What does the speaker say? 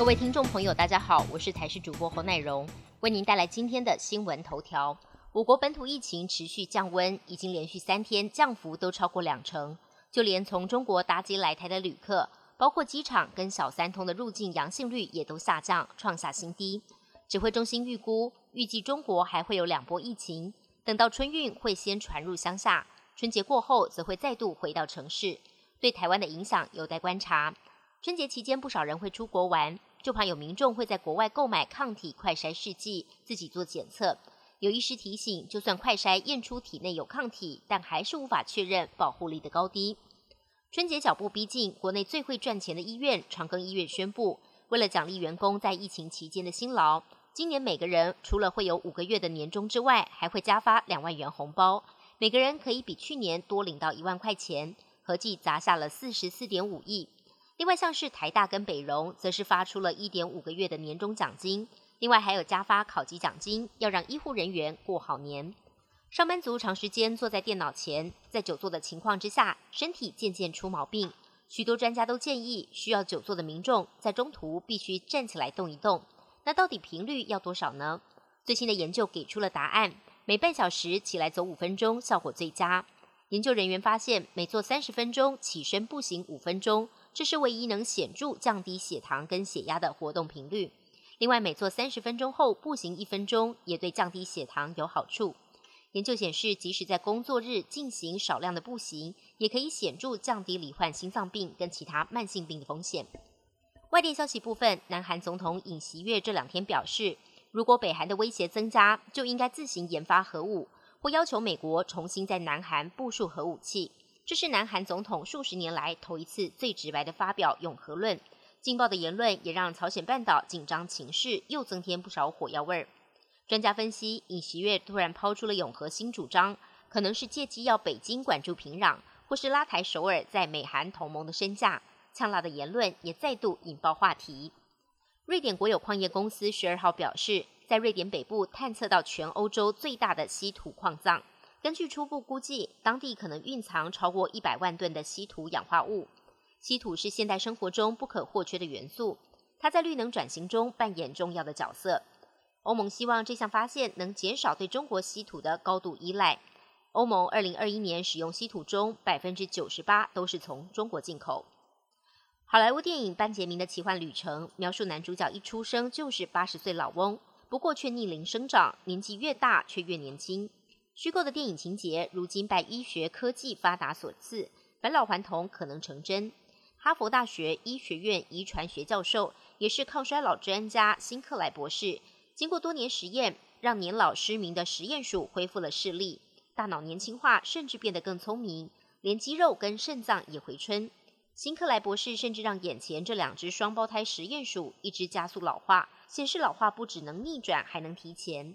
各位听众朋友，大家好，我是台视主播侯乃荣，为您带来今天的新闻头条。我国本土疫情持续降温，已经连续三天降幅都超过两成，就连从中国搭机来台的旅客，包括机场跟小三通的入境阳性率也都下降，创下新低。指挥中心预估，预计中国还会有两波疫情，等到春运会先传入乡下，春节过后则会再度回到城市，对台湾的影响有待观察。春节期间，不少人会出国玩，就怕有民众会在国外购买抗体快筛试剂，自己做检测。有医师提醒，就算快筛验出体内有抗体，但还是无法确认保护力的高低。春节脚步逼近，国内最会赚钱的医院长庚医院宣布，为了奖励员工在疫情期间的辛劳，今年每个人除了会有五个月的年终之外，还会加发两万元红包，每个人可以比去年多领到一万块钱，合计砸下了四十四点五亿。另外，像是台大跟北荣，则是发出了一点五个月的年终奖金，另外还有加发考级奖金，要让医护人员过好年。上班族长时间坐在电脑前，在久坐的情况之下，身体渐渐出毛病。许多专家都建议，需要久坐的民众在中途必须站起来动一动。那到底频率要多少呢？最新的研究给出了答案：每半小时起来走五分钟，效果最佳。研究人员发现，每做三十分钟，起身步行五分钟。这是唯一能显著降低血糖跟血压的活动频率。另外，每做三十分钟后步行一分钟，也对降低血糖有好处。研究显示，即使在工作日进行少量的步行，也可以显著降低罹患心脏病跟其他慢性病的风险。外电消息部分，南韩总统尹锡悦这两天表示，如果北韩的威胁增加，就应该自行研发核武，或要求美国重新在南韩部署核武器。这是南韩总统数十年来头一次最直白的发表永和论，劲爆的言论也让朝鲜半岛紧张情势又增添不少火药味儿。专家分析，尹锡悦突然抛出了永和新主张，可能是借机要北京管住平壤，或是拉抬首尔在美韩同盟的身价。呛辣的言论也再度引爆话题。瑞典国有矿业公司十二号表示，在瑞典北部探测到全欧洲最大的稀土矿藏。根据初步估计，当地可能蕴藏超过一百万吨的稀土氧化物。稀土是现代生活中不可或缺的元素，它在绿能转型中扮演重要的角色。欧盟希望这项发现能减少对中国稀土的高度依赖。欧盟二零二一年使用稀土中百分之九十八都是从中国进口。好莱坞电影《班杰明的奇幻旅程》描述男主角一出生就是八十岁老翁，不过却逆龄生长，年纪越大却越年轻。虚构的电影情节，如今拜医学科技发达所赐，返老还童可能成真。哈佛大学医学院遗传学教授，也是抗衰老专家辛克莱博士，经过多年实验，让年老失明的实验鼠恢复了视力，大脑年轻化，甚至变得更聪明，连肌肉跟肾脏也回春。辛克莱博士甚至让眼前这两只双胞胎实验鼠，一只加速老化，显示老化不只能逆转，还能提前。